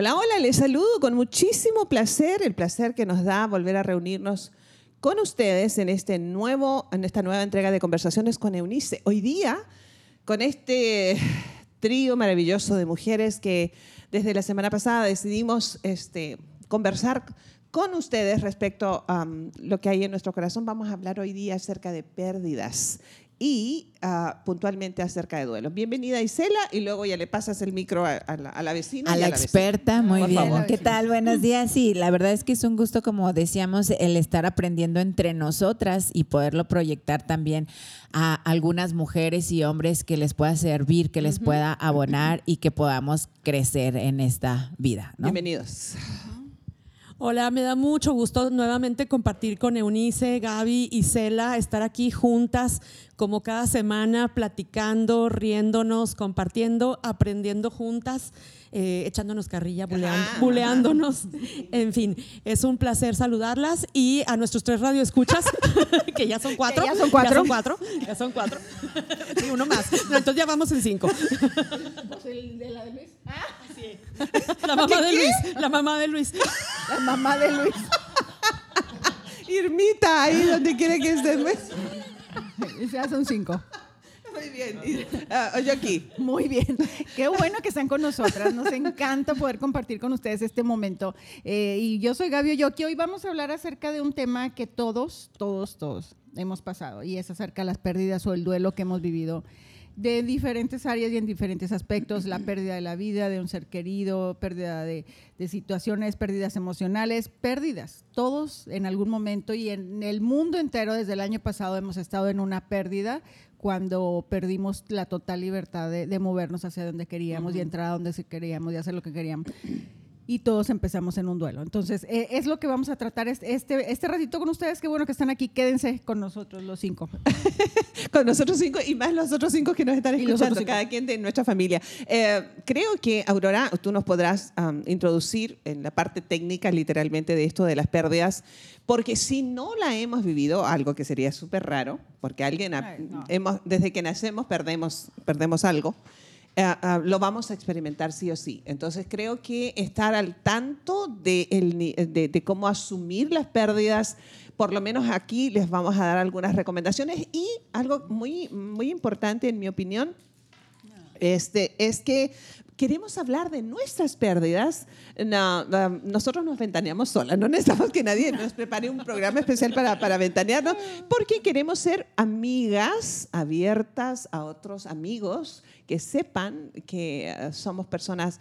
Hola, hola, les saludo con muchísimo placer, el placer que nos da volver a reunirnos con ustedes en, este nuevo, en esta nueva entrega de Conversaciones con Eunice. Hoy día, con este trío maravilloso de mujeres que desde la semana pasada decidimos este, conversar con ustedes respecto a um, lo que hay en nuestro corazón, vamos a hablar hoy día acerca de pérdidas y uh, puntualmente acerca de duelo. Bienvenida Isela y luego ya le pasas el micro a, la, vecina. A la, experta, muy bien. ¿Qué tal? Buenos días. Sí, la verdad es que es un gusto, como decíamos, el estar aprendiendo entre nosotras y poderlo proyectar también a algunas mujeres y hombres que les pueda servir, que les pueda abonar y que podamos crecer en esta vida. Bienvenidos. Hola, me da mucho gusto nuevamente compartir con Eunice, Gaby y Cela, estar aquí juntas como cada semana, platicando, riéndonos, compartiendo, aprendiendo juntas. Eh, echándonos carrilla, buleándonos. En fin, es un placer saludarlas y a nuestros tres radioescuchas, que ya son cuatro. ya son cuatro. Ya son cuatro. Ya son cuatro. y uno más. entonces ya vamos en cinco. ¿El de la de Luis? Ah, La mamá de Luis. La mamá de Luis. La mamá de Luis. Irmita, ahí donde quiere que estemos. Ya son cinco. Muy bien. Uh, yo aquí. Muy bien. Qué bueno que están con nosotras. Nos encanta poder compartir con ustedes este momento. Eh, y yo soy Gabio Yoki. Hoy vamos a hablar acerca de un tema que todos, todos, todos hemos pasado. Y es acerca de las pérdidas o el duelo que hemos vivido de diferentes áreas y en diferentes aspectos, la pérdida de la vida de un ser querido, pérdida de, de, situaciones, pérdidas emocionales, pérdidas. Todos en algún momento y en el mundo entero desde el año pasado hemos estado en una pérdida cuando perdimos la total libertad de, movernos hacia donde queríamos y entrar a donde queríamos y hacer lo que queríamos y todos empezamos en un duelo. Entonces, eh, es lo que vamos a tratar este, este ratito con ustedes. Qué bueno que están aquí. Quédense con nosotros los cinco. con nosotros cinco y más los otros cinco que nos están escuchando, cada quien de nuestra familia. Eh, creo que, Aurora, tú nos podrás introducir en la parte técnica, literalmente, de esto de las pérdidas, porque si no la hemos vivido, algo que sería súper raro, porque alguien, hemos, desde que nacemos perdemos, perdemos algo. Eh, eh, lo vamos a experimentar sí o sí. Entonces creo que estar al tanto de, de, cómo asumir las pérdidas, por lo menos aquí les vamos a dar algunas recomendaciones y algo muy, muy importante en mi opinión. Este, es que queremos hablar de nuestras pérdidas, nosotros nos ventaneamos solas, no necesitamos que nadie nos prepare un programa especial para, para ventanearnos, porque queremos ser amigas abiertas a otros amigos que sepan que eh, somos personas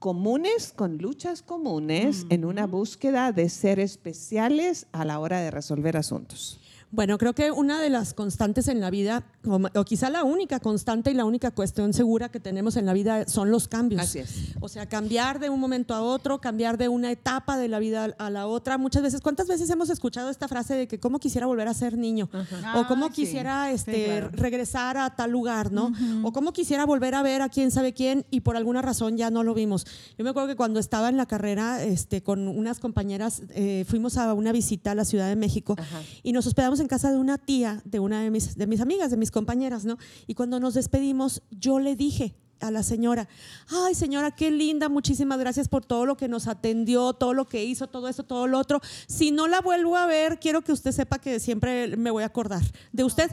comunes con luchas comunes en una búsqueda de ser especiales a la hora de resolver asuntos. Bueno, creo que una de las constantes en la vida, o, quizá la única constante y la única cuestión segura que tenemos en la vida son los cambios. Así es. O sea, cambiar de un momento a otro, cambiar de una etapa de la vida a la otra. Muchas veces, ¿cuántas veces hemos escuchado esta frase de que cómo quisiera volver a ser niño? O cómo quisiera este, regresar a tal lugar, ¿no? O cómo quisiera volver a ver a quién sabe quién y por alguna razón ya no lo vimos. Yo me acuerdo que cuando estaba en la carrera este, con unas compañeras, eh, fuimos a una visita a la Ciudad de México y nos hospedamos en casa de una tía, de una de mis, de mis amigas, de mis compañeras, ¿no? Y cuando nos despedimos, yo le dije, a la señora, ay señora, qué linda, muchísimas gracias por todo lo que nos atendió, todo lo que hizo, todo eso, todo lo otro. Si no la vuelvo a ver, quiero que usted sepa que siempre me voy a acordar de usted.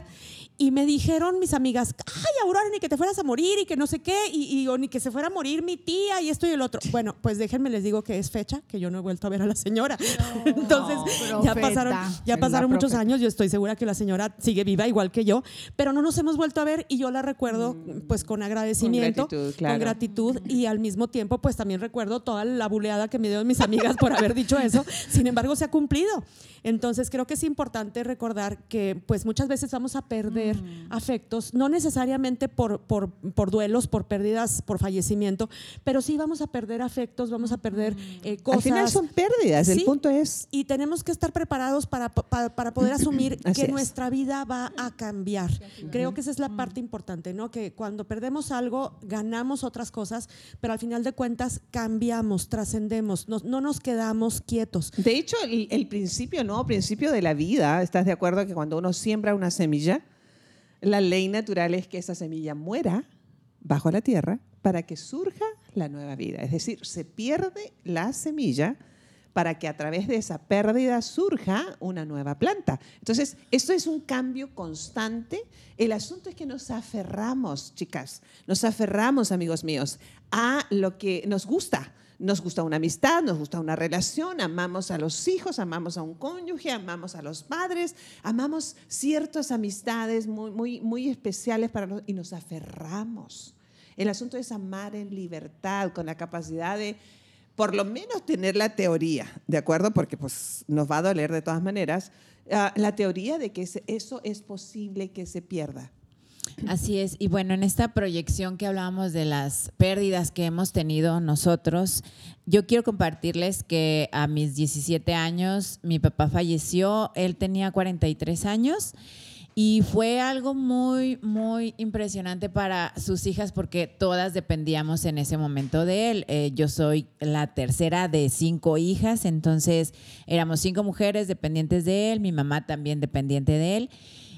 Y me dijeron mis amigas, ay, Aurora, ni que te fueras a morir y que no sé qué, y, o ni que se fuera a morir mi tía y esto y el otro. Bueno, pues déjenme les digo que es fecha, que yo no he vuelto a ver a la señora. Entonces, ya pasaron, ya pasaron muchos años, yo estoy segura que la señora sigue viva igual que yo, pero no nos hemos vuelto a ver y yo la recuerdo mm. pues con agradecimiento, con gratitud, con gratitud y al mismo tiempo pues también recuerdo toda la buleada que me dio mis amigas por haber dicho eso. Sin embargo, se ha cumplido. Entonces, creo que es importante recordar que pues muchas veces vamos a perder Mm. afectos, no necesariamente por, por, por, duelos, por pérdidas, por fallecimiento, pero sí vamos a perder afectos, vamos a perder eh, cosas. Al final son pérdidas, el punto es... Y tenemos que estar preparados para, para, poder asumir que nuestra vida va a cambiar. Creo que esa es la mm. parte importante, ¿no? Que cuando perdemos algo, ganamos otras cosas, pero al final de cuentas cambiamos, trascendemos, no, no, nos quedamos quietos. De hecho, el, el principio, ¿no? Principio de la vida, ¿estás de acuerdo que cuando uno siembra una semilla, la ley natural es que esa semilla muera bajo la tierra para que surja la nueva vida. Es decir, se pierde la semilla para que a través de esa pérdida surja una nueva planta. Entonces, esto es un cambio constante. El asunto es que nos aferramos, chicas, nos aferramos, amigos míos, a lo que nos gusta. Nos gusta una amistad, nos gusta una relación, amamos a los hijos, amamos a un cónyuge, amamos a los padres, amamos ciertas amistades muy, muy, muy especiales para nosotros y nos aferramos. El asunto es amar en libertad, con la capacidad de por lo menos tener la teoría, ¿de acuerdo? Porque pues nos va a doler de todas maneras, ah, la teoría de que eso es posible que se pierda. Así es. Y bueno, en esta proyección que hablábamos de las pérdidas que hemos tenido nosotros, yo quiero compartirles que a mis 17 años mi papá falleció, él tenía 43 años y fue algo muy, muy impresionante para sus hijas porque todas dependíamos en ese momento de él. Eh, yo soy la tercera de cinco hijas, entonces éramos cinco mujeres dependientes de él, mi mamá también dependiente de él.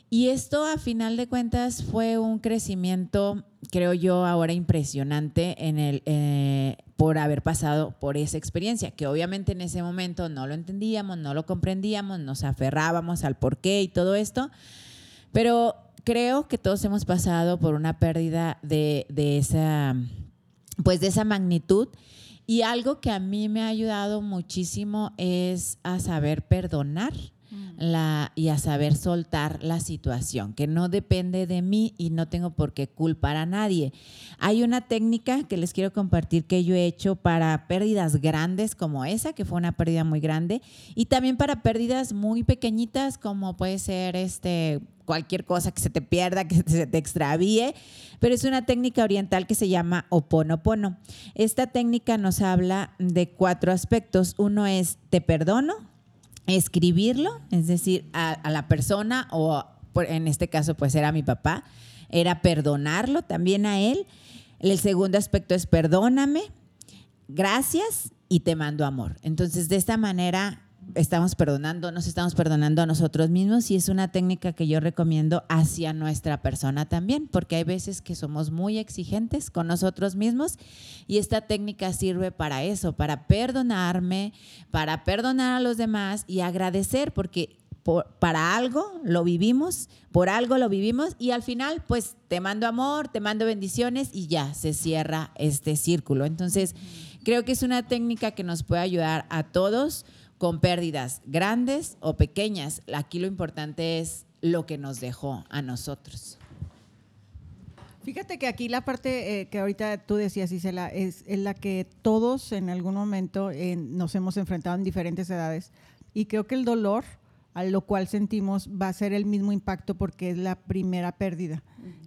Y esto a final de cuentas fue un crecimiento, creo yo, ahora impresionante eh, por haber pasado por esa experiencia, que obviamente en ese momento no lo entendíamos, no lo comprendíamos, nos aferrábamos al porqué y todo esto pero creo que todos hemos pasado por una pérdida de, esa, pues de esa magnitud. Y algo que a mí me ha ayudado muchísimo es a saber perdonar. La, y a saber soltar la situación, que no depende de mí y no tengo por qué culpar a nadie. Hay una técnica que les quiero compartir que yo he hecho para pérdidas grandes como esa, que fue una pérdida muy grande, y también para pérdidas muy pequeñitas como puede ser este cualquier cosa que se te pierda, que se te extravíe, pero es una técnica oriental que se llama oponopono. Esta técnica nos habla de cuatro aspectos. Uno es te perdono, escribirlo, es decir, a, la persona o en este caso pues era mi papá, era perdonarlo también a él. El segundo aspecto es perdóname, gracias y te mando amor. Entonces, de esta manera estamos perdonando, nos estamos perdonando a nosotros mismos y es una técnica que yo recomiendo hacia nuestra persona también, porque hay veces que somos muy exigentes con nosotros mismos y esta técnica sirve para eso, para perdonarme, para perdonar a los demás y agradecer, porque para algo lo vivimos, por algo lo vivimos y al final pues te mando amor, te mando bendiciones y ya se cierra este círculo. Entonces, creo que es una técnica que nos puede ayudar a todos con pérdidas grandes o pequeñas. Aquí lo importante es lo que nos dejó a nosotros. Fíjate que aquí la parte eh, que ahorita tú decías, Isela, es, es la que todos en algún momento eh, nos hemos enfrentado en diferentes edades. Y creo que el dolor a lo cual sentimos va a ser el mismo impacto porque es la primera pérdida.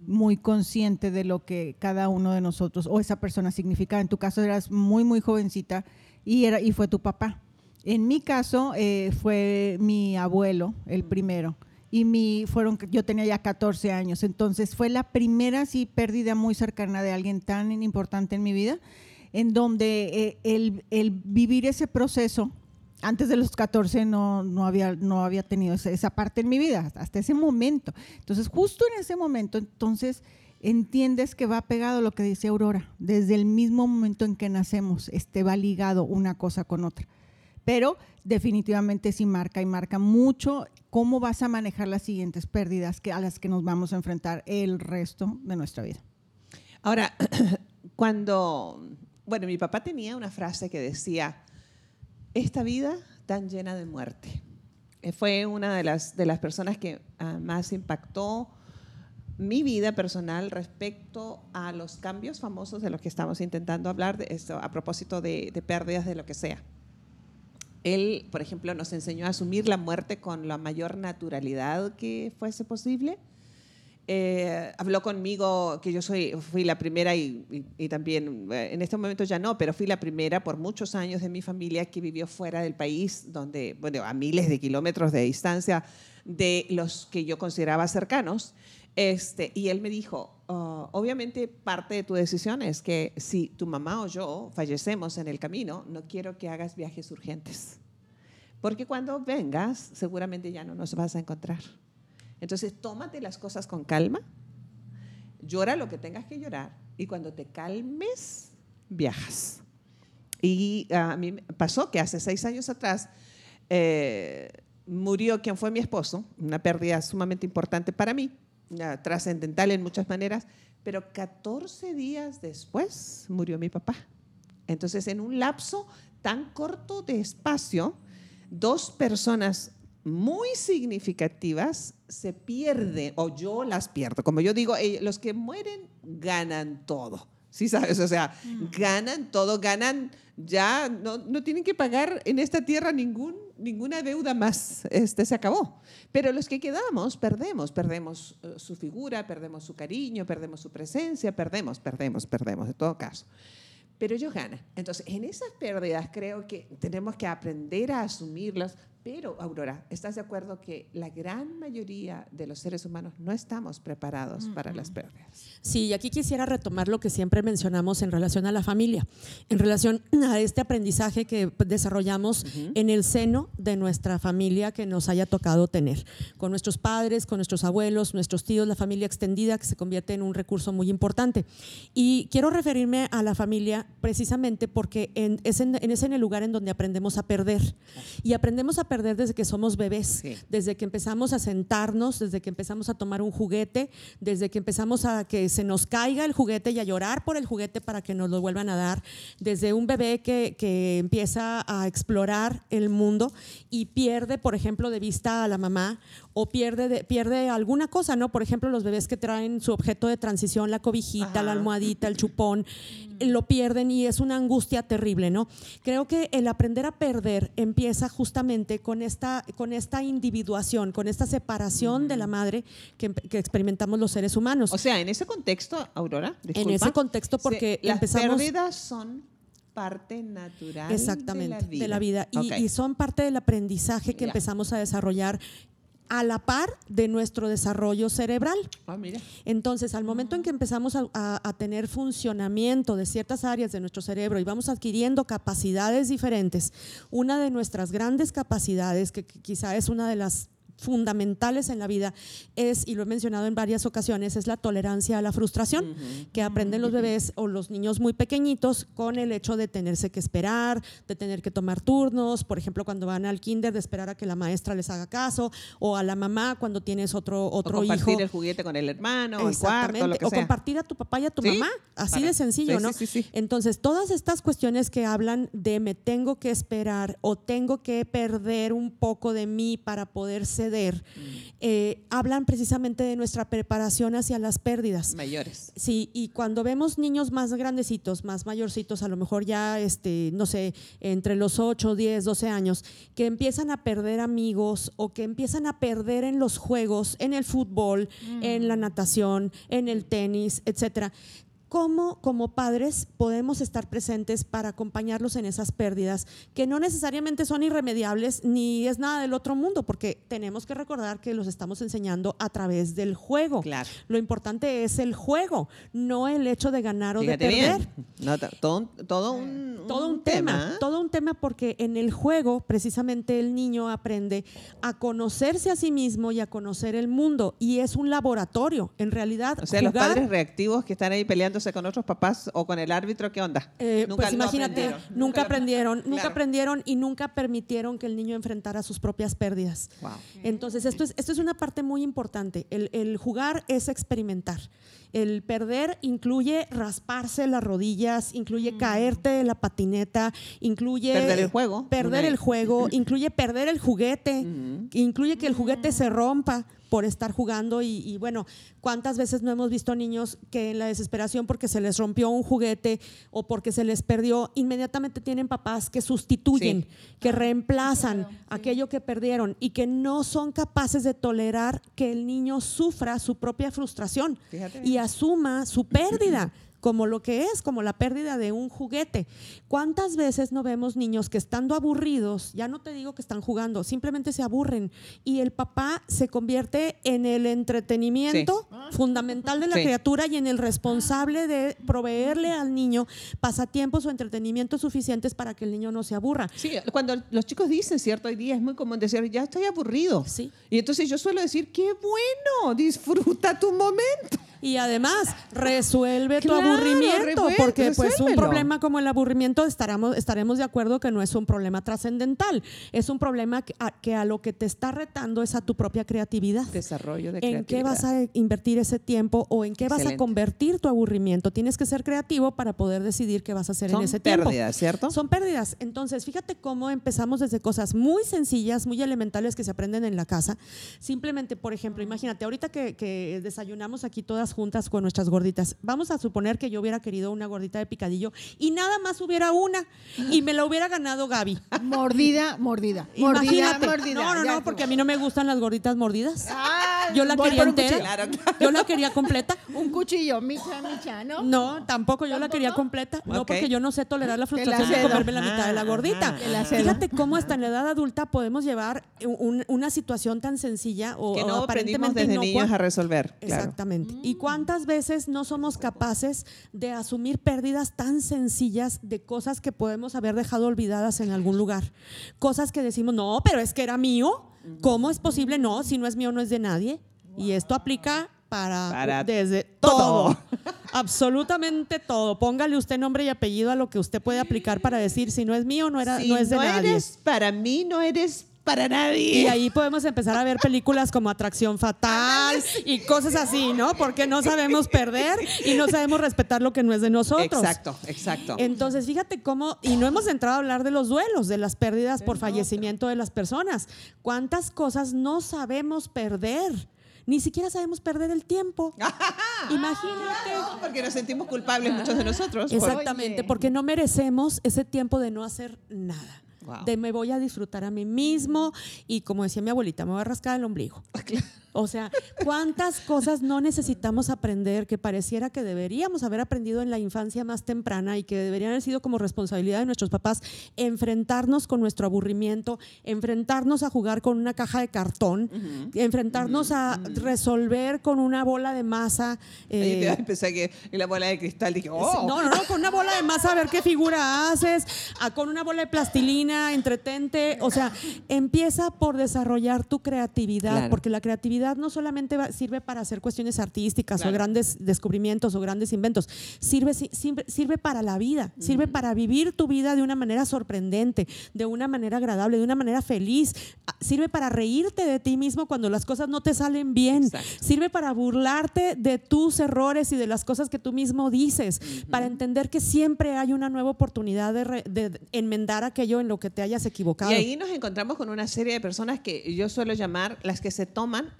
Muy consciente de lo que cada uno de nosotros o esa persona significaba. En tu caso eras muy, muy jovencita y, era, y fue tu papá. En mi caso eh, fue mi abuelo, el primero, y mi, fueron, yo tenía ya 14 años, entonces fue la primera sí pérdida muy cercana de alguien tan importante en mi vida, en donde eh, el, vivir ese proceso, antes de los 14 no, no, había, no había tenido esa, esa parte en mi vida, hasta ese momento. Entonces, justo en ese momento, entonces entiendes que va pegado lo que dice Aurora, desde el mismo momento en que nacemos, este va ligado una cosa con otra pero definitivamente sí marca y marca mucho cómo vas a manejar las siguientes pérdidas que, a las que nos vamos a enfrentar el resto de nuestra vida. Ahora, cuando, bueno, mi papá tenía una frase que decía, esta vida tan llena de muerte. Eh, fue una de las, de las personas que ah, más impactó mi vida personal respecto a los cambios famosos de los que estamos intentando hablar, de esto, a propósito de pérdidas de lo que sea. Él, por ejemplo, nos enseñó a asumir la muerte con la mayor naturalidad que fuese posible. Eh, habló conmigo que yo soy, fui la primera y, también eh, en este momento ya no, pero fui la primera por muchos años de mi familia que vivió fuera del país, donde, bueno, a miles de kilómetros de distancia de los que yo consideraba cercanos. Este, y él me dijo, oh, obviamente parte de tu decisión es que si tu mamá o yo fallecemos en el camino, no quiero que hagas viajes urgentes. Porque cuando vengas, seguramente ya no nos vas a encontrar. Entonces, tómate las cosas con calma, llora lo que tengas que llorar y cuando te calmes, viajas. Y a mí pasó que hace seis años atrás eh, murió quien fue mi esposo, una pérdida sumamente importante para mí, trascendental en muchas maneras, pero 14 días después murió mi papá. Entonces, en un lapso tan corto de espacio, dos personas muy significativas se pierden, o yo las pierdo. Como yo digo, los que mueren ganan todo. ¿Sí sabes? O sea, mm. ganan todo, ganan ya, no, no, tienen que pagar en esta tierra ningún, ninguna deuda más. Este se acabó. Pero los que quedamos, perdemos, perdemos eh, su figura, perdemos su cariño, perdemos su presencia, perdemos, perdemos, perdemos, en todo caso pero ellos ganan. Entonces, en esas pérdidas creo que tenemos que aprender a asumirlas, pero, Aurora, ¿estás de acuerdo que la gran mayoría de los seres humanos no estamos preparados para las pérdidas? Sí, y aquí quisiera retomar lo que siempre mencionamos en relación a la familia, en relación a este aprendizaje que desarrollamos en el seno de nuestra familia que nos haya tocado tener, con nuestros padres, con nuestros abuelos, nuestros tíos, la familia extendida que se convierte en un recurso muy importante. Y quiero referirme a la familia precisamente porque es, en, es en el lugar en donde aprendemos a perder. Y aprendemos a perder desde que somos bebés, desde que empezamos a sentarnos, desde que empezamos a tomar un juguete, desde que empezamos a que se nos caiga el juguete y a llorar por el juguete para que nos lo vuelvan a dar, desde un bebé que, que empieza a explorar el mundo y pierde, por ejemplo, de vista a la mamá o pierde, pierde alguna cosa, ¿no? Por ejemplo, los bebés que traen su objeto de transición, la cobijita, la almohadita, el chupón, lo pierden y es una angustia terrible, ¿no? Creo que el aprender a perder empieza justamente con esta, con esta individuación, con esta separación de la madre que, experimentamos los seres humanos. O sea, en ese contexto, Aurora, en ese contexto porque empezamos... Las pérdidas son parte natural Exactamente, de la vida, Y, son parte del aprendizaje que empezamos a desarrollar a la par de nuestro desarrollo cerebral. Ah, mira. Entonces, al momento en que empezamos a, tener funcionamiento de ciertas áreas de nuestro cerebro y vamos adquiriendo capacidades diferentes, una de nuestras grandes capacidades, que quizá es una de las fundamentales en la vida es, y lo he mencionado en varias ocasiones, es la tolerancia a la frustración que aprenden los bebés o los niños muy pequeñitos con el hecho de tenerse que esperar, de tener que tomar turnos, por ejemplo, cuando van al kinder, de esperar a que la maestra les haga caso, o a la mamá cuando tienes otro, otro o compartir el juguete con el hermano, o el cuarto, lo que o compartir a tu papá y a tu mamá, así de sencillo, ¿no? Entonces, todas estas cuestiones que hablan de me tengo que esperar o tengo que perder un poco de mí para poder ser eh, hablan precisamente de nuestra preparación hacia las pérdidas. Mayores. Sí, y cuando vemos niños más grandecitos, más mayorcitos, a lo mejor ya, este, no sé, entre los 8, 10, 12 años, que empiezan a perder amigos o que empiezan a perder en los juegos, en el fútbol, en la mm. natación, en el tenis, etcétera cómo como padres podemos estar presentes para acompañarlos en esas pérdidas, que no necesariamente son irremediables ni es nada del otro mundo, porque tenemos que recordar que los estamos enseñando a través del juego. Claro. Lo importante es el juego, no el hecho de ganar o de perder. todo, todo, un, todo un tema, todo porque en el juego precisamente el niño aprende a conocerse a sí mismo y a conocer el mundo y es un laboratorio, en realidad. O sea, los padres reactivos que están ahí peleando con otros papás o con el árbitro, ¿qué onda? Eh, nunca pues imagínate, nunca aprendieron, nunca aprendieron y nunca permitieron que el niño enfrentara sus propias pérdidas. Entonces, esto es, esto es una parte muy importante. El, jugar es experimentar. El perder incluye rasparse las rodillas, incluye mm. caerte de la patineta, incluye perder el juego, perder el juego, incluye perder el juguete, incluye que el juguete se rompa por estar jugando y, bueno, ¿cuántas veces no hemos visto niños que en la desesperación porque se les rompió un juguete o porque se les perdió, inmediatamente tienen papás que sustituyen, que reemplazan aquello que perdieron y que no son capaces de tolerar que el niño sufra su propia frustración y asuma su pérdida como lo que es, como la pérdida de un juguete. ¿Cuántas veces no vemos niños que estando aburridos, ya no te digo que están jugando, simplemente se aburren y el papá se convierte en el entretenimiento fundamental de la criatura y en el responsable de proveerle al niño pasatiempos o entretenimientos suficientes para que el niño no se aburra? Sí, cuando los chicos dicen, ¿cierto? Hoy día es muy común decir, ya estoy aburrido. Sí. Y entonces yo suelo decir, qué bueno, disfruta tu momento. Y además, resuelve tu aburrimiento, porque pues un problema como el aburrimiento estaremos, estaremos de acuerdo que no es un problema trascendental, es un problema que a, lo que te está retando es a tu propia creatividad. Desarrollo de ¿En qué vas a invertir ese tiempo o en qué vas a convertir tu aburrimiento? Tienes que ser creativo para poder decidir qué vas a hacer en ese tiempo. Son pérdidas, ¿cierto? Son pérdidas. Entonces, fíjate cómo empezamos desde cosas muy sencillas, muy elementales que se aprenden en la casa. Simplemente, por ejemplo, imagínate, ahorita que, que desayunamos aquí todas juntas con nuestras gorditas, vamos a suponer que yo hubiera querido una gordita de picadillo y nada más hubiera una y me la hubiera ganado Gaby. Mordida, mordida. Mordida, mordida. No, no, no, porque a mí no me gustan las gorditas mordidas. Ah, yo la quería entera. Yo la quería completa. Un cuchillo, micha, micha, ¿no? No, tampoco yo la quería completa. No, porque yo no sé tolerar la frustración de comerme la mitad de la gordita. Fíjate cómo hasta en la edad adulta podemos llevar una situación tan sencilla o, que no aparentemente desde niños a resolver. Exactamente. ¿Y cuántas veces no somos capaces de asumir pérdidas tan sencillas de cosas que podemos haber dejado olvidadas en algún lugar? Cosas que decimos, no, pero es que era mío. ¿Cómo es posible? No, si no es mío, no es de nadie. Y esto aplica para, desde todo. Absolutamente todo. Póngale usted nombre y apellido a lo que usted puede aplicar para decir si no es mío, no, era, no es de no nadie. Eres para mí, no eres para nadie. Y ahí podemos empezar a ver películas como Atracción Fatal y cosas así, ¿no? Porque no sabemos perder y no sabemos respetar lo que no es de nosotros. Exacto, exacto. Entonces, fíjate cómo, y no hemos entrado a hablar de los duelos, de las pérdidas por fallecimiento de las personas. ¿Cuántas cosas no sabemos perder? Ni siquiera sabemos perder el tiempo. Imagínate. porque nos sentimos culpables muchos de nosotros. Exactamente, porque no merecemos ese tiempo de no hacer nada. De me voy a disfrutar a mí mismo y como decía mi abuelita, me voy a rascar el ombligo. O sea, ¿cuántas cosas no necesitamos aprender que pareciera que deberíamos haber aprendido en la infancia más temprana y que deberían haber sido como responsabilidad de nuestros papás? Enfrentarnos con nuestro aburrimiento, enfrentarnos a jugar con una caja de cartón, enfrentarnos a resolver con una bola de masa. Eh, pensé que la bola de cristal dije, oh. No, no, no, con una bola de masa a ver qué figura haces, con una bola de plastilina, entretente. O sea, empieza por desarrollar tu creatividad, porque la creatividad no solamente sirve para hacer cuestiones artísticas o grandes descubrimientos o grandes inventos, sirve, sirve, para la vida, sirve para vivir tu vida de una manera sorprendente, de una manera agradable, de una manera feliz, ah, sirve para reírte de ti mismo cuando las cosas no te salen bien, sirve para burlarte de tus errores y de las cosas que tú mismo dices, para entender que siempre hay una nueva oportunidad de, de enmendar aquello en lo que te hayas equivocado. Y ahí nos encontramos con una serie de personas que yo suelo llamar las que se toman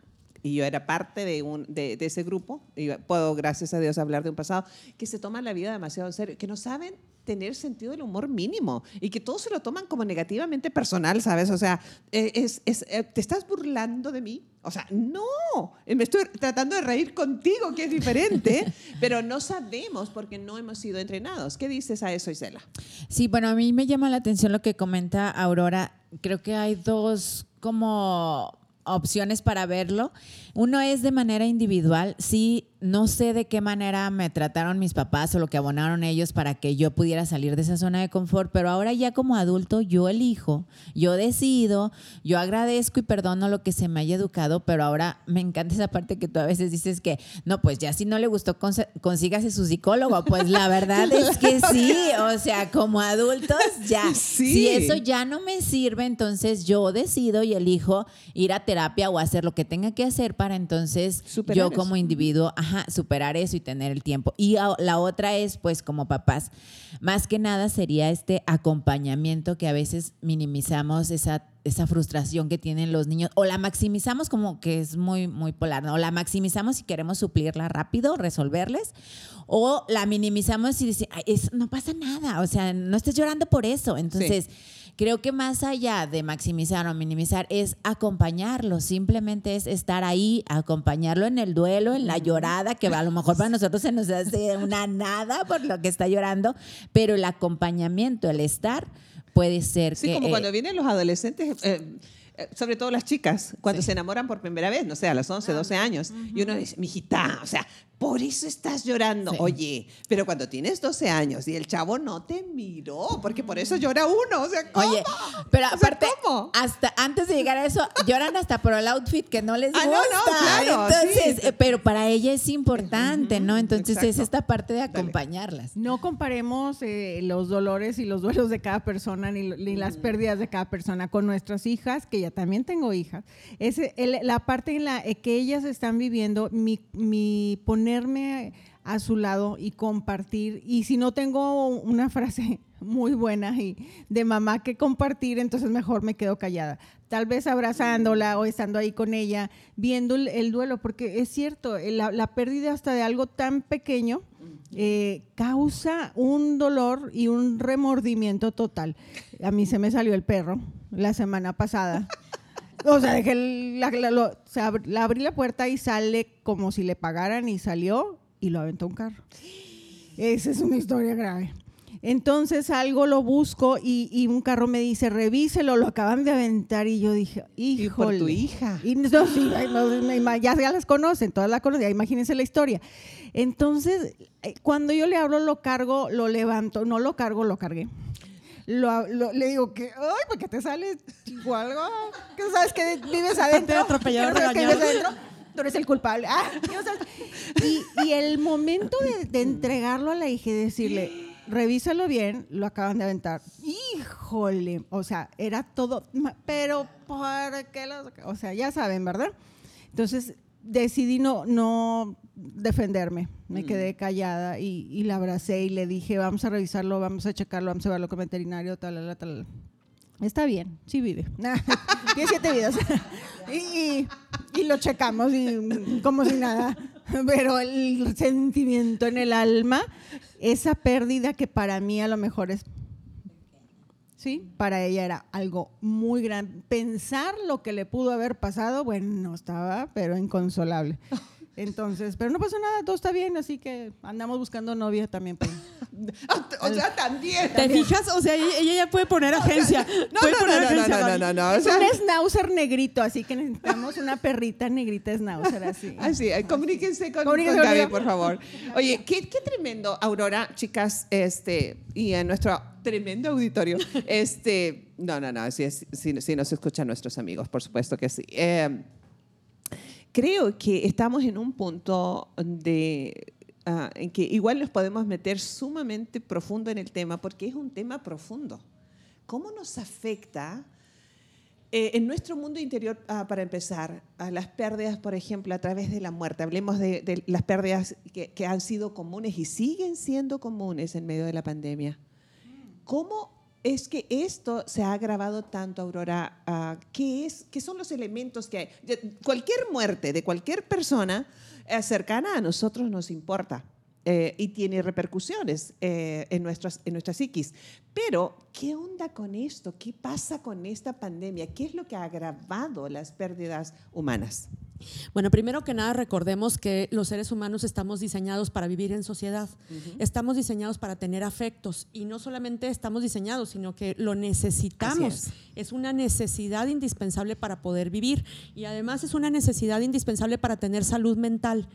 y yo era parte de, un, de, ese grupo, y puedo, gracias a Dios, hablar de un pasado, que se toman la vida demasiado en serio, que no saben tener sentido del humor mínimo y que todos se lo toman como negativamente personal, ¿sabes? O sea, eh, es, es, eh, ¿te estás burlando de mí? O sea, no, me estoy tratando de reír contigo, que es diferente, pero no sabemos porque no hemos sido entrenados. ¿Qué dices a eso, Isela? Sí, bueno, a mí me llama la atención lo que comenta Aurora. Creo que hay dos como opciones para verlo. Uno es de manera individual. Sí, no sé de qué manera me trataron mis papás o lo que abonaron ellos para que yo pudiera salir de esa zona de confort, pero ahora ya como adulto yo elijo, yo decido, yo agradezco y perdono lo que se me haya educado, pero ahora me encanta esa parte que tú a veces dices que, no, pues ya si no le gustó, consígase su psicólogo. Pues la verdad es que sí, o sea, como adultos ya. Si eso ya no me sirve, entonces yo decido y elijo ir a terapia o hacer lo que tenga que hacer para entonces yo como individuo, superar eso y tener el tiempo. Y la otra es, pues, como papás, más que nada sería este acompañamiento que a veces minimizamos esa, esa frustración que tienen los niños o la maximizamos como que es muy, muy polar, ¿no? O la maximizamos y queremos suplirla rápido, resolverles, o la minimizamos y decimos, no pasa nada, o sea, no estés llorando por eso. Entonces... Creo que más allá de maximizar o minimizar es acompañarlo, simplemente es estar ahí, acompañarlo en el duelo, en la llorada, que a lo mejor para nosotros se nos hace una nada por lo que está llorando, pero el acompañamiento, el estar, puede ser sí, como cuando vienen los adolescentes... Eh, eh, sobre todo las chicas, cuando se enamoran por primera vez, no sé, a los 11, 12 años, y uno dice, mijita, o sea, por eso estás llorando. Oye, pero cuando tienes 12 años y el chavo no te miró, porque por eso llora uno. O sea, ¿cómo? Oye, pero aparte, hasta antes de llegar a eso, lloran hasta por el outfit que no les gusta. Ah, no, no, claro, Entonces, eh, pero para ella es importante, ¿no? Entonces es esta parte de acompañarlas. No comparemos eh, los dolores y los duelos de cada persona, ni, las pérdidas de cada persona con nuestras hijas, que ya también tengo hijas. Es la parte en la que ellas están viviendo, mi, mi poner ponerme a su lado y compartir. Y si no tengo una frase muy buena y de mamá que compartir, entonces mejor me quedo callada. Tal vez abrazándola o estando ahí con ella, viendo el, duelo, porque es cierto, la, pérdida hasta de algo tan pequeño eh, causa un dolor y un remordimiento total. A mí se me salió el perro la semana pasada. O sea, dejé la, la, abrí la puerta y sale como si le pagaran y salió y lo aventó un carro. Esa es una historia grave. Entonces algo lo busco y, un carro me dice, revíselo, lo acaban de aventar. Y yo dije, híjole. ¿Y por tu hija? Y, no, sí, ya, ya, las conocen, todas las conocen, imagínense la historia. Entonces, eh, cuando yo le hablo, lo cargo, lo levanto, no lo cargo, lo cargué le digo que, ay, porque te sales igual, que sabes que vives adentro. atropellado, que vives adentro, tú eres el culpable. Ah, y, el momento de, entregarlo a la hija y decirle, revísalo bien, lo acaban de aventar. Híjole, o sea, era todo, pero ¿por qué? Lo, o sea, ya saben, ¿verdad? Entonces decidí no, no defenderme. Me mm. quedé callada y, la abracé y le dije, vamos a revisarlo, vamos a checarlo, vamos a verlo con veterinario, tal, tal, tal. Está bien, sí vive. Tiene siete vidas. y, lo checamos y, como si nada. Pero el sentimiento en el alma, esa pérdida que para mí a lo mejor es ¿sí? Para ella era algo muy grande. Pensar lo que le pudo haber pasado, bueno, estaba, pero inconsolable. Entonces, pero no pasó nada, todo está bien, así que andamos buscando novia también. Pues. o sea, también. ¿Te fijas? O sea, ella ya puede poner agencia. no, no, no, no, no, no, no, Es un schnauzer negrito, así que necesitamos una perrita negrita schnauzer, así. Así, eh, comuníquense con, Gaby, por favor. Oye, qué, qué tremendo, Aurora, chicas, este, y en nuestro tremendo auditorio. Este, no, no, no, sí, sí, nos escuchan nuestros amigos, por supuesto que sí. Eh, creo que estamos en un punto de, ah, en que igual nos podemos meter sumamente profundo en el tema, porque es un tema profundo. ¿Cómo nos afecta eh, en nuestro mundo interior, ah, para empezar, a las pérdidas, por ejemplo, a través de la muerte? Hablemos de, de las pérdidas que, que, han sido comunes y siguen siendo comunes en medio de la pandemia. ¿Cómo es que esto se ha agravado tanto, Aurora. Ah, ¿qué, es, ¿Qué son los elementos que hay? Cualquier muerte de cualquier persona eh, cercana a nosotros nos importa. Eh, y tiene repercusiones eh, en, nuestras, en nuestra psiquis. Pero, ¿qué onda con esto? ¿Qué pasa con esta pandemia? ¿Qué es lo que ha agravado las pérdidas humanas? Bueno, primero que nada recordemos que los seres humanos estamos diseñados para vivir en sociedad, estamos diseñados para tener afectos y no solamente estamos diseñados, sino que lo necesitamos. Es. una necesidad indispensable para poder vivir y además es una necesidad indispensable para tener salud mental.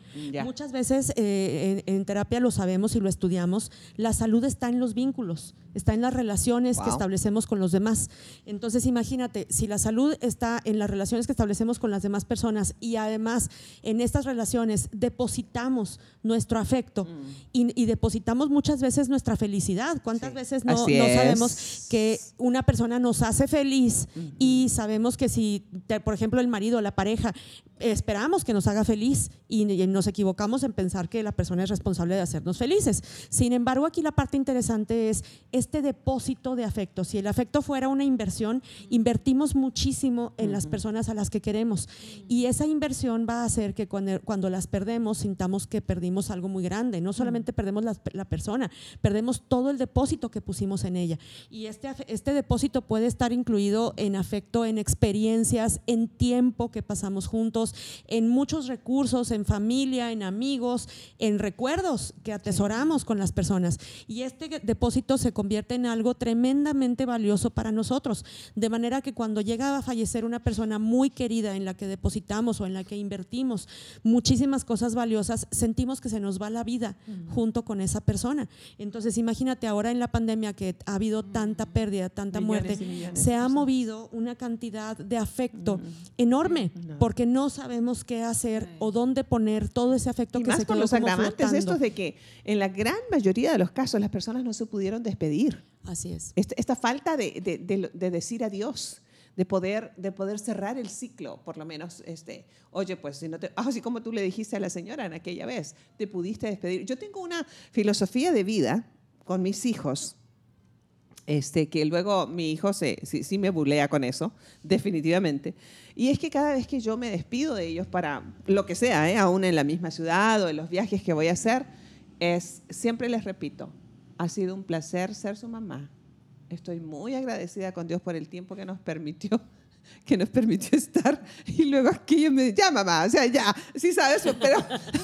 Muchas veces eh, en, terapia lo sabemos y lo estudiamos, la salud está en los vínculos, está en las relaciones que establecemos con los demás. Entonces imagínate, si la salud está en las relaciones que establecemos con las demás personas y además en estas relaciones depositamos nuestro afecto mm. y, depositamos muchas veces nuestra felicidad. ¿Cuántas veces no, sabemos que una persona nos hace feliz y sabemos que si, por ejemplo, el marido, la pareja, esperamos que nos haga feliz y, nos equivocamos en pensar que la persona es responsable de hacernos felices. Sin embargo, aquí la parte interesante es este depósito de afecto. Si el afecto fuera una inversión, invertimos muchísimo en las personas a las que queremos y esa inversión va a hacer que cuando, las perdemos sintamos que perdimos algo muy grande. No solamente perdemos la, persona, perdemos todo el depósito que pusimos en ella. Y este, este depósito puede estar incluido en afecto, en experiencias, en tiempo que pasamos juntos, en muchos recursos, en familia, en amigos, en recuerdos que atesoramos con las personas. Y este depósito se convierte en algo tremendamente valioso para nosotros. De manera que cuando llega a fallecer una persona muy querida en la que depositamos o en la que invertimos muchísimas cosas valiosas, sentimos que se nos va la vida junto con esa persona. Entonces, imagínate ahora en la pandemia que ha habido tanta pérdida, tanta muerte, se ha movido una cantidad de afecto enorme porque no sabemos qué hacer o dónde poner todo ese afecto que más se con los agravantes estos de que en la gran mayoría de los casos las personas no se pudieron despedir. Así es. Esta, esta falta de, de, de, decir adiós de poder, de poder cerrar el ciclo, por lo menos, este, oye, pues si no te, así como tú le dijiste a la señora en aquella vez, te pudiste despedir. Yo tengo una filosofía de vida con mis hijos, este, que luego mi hijo se, sí, me bulea con eso, definitivamente. Y es que cada vez que yo me despido de ellos para lo que sea, ¿eh? aún en la misma ciudad o en los viajes que voy a hacer, es, siempre les repito, ha sido un placer ser su mamá. Estoy muy agradecida con Dios por el tiempo que nos permitió que nos permitió estar. Y luego aquello me ya mamá, o sea, ya, sí sabes, pero,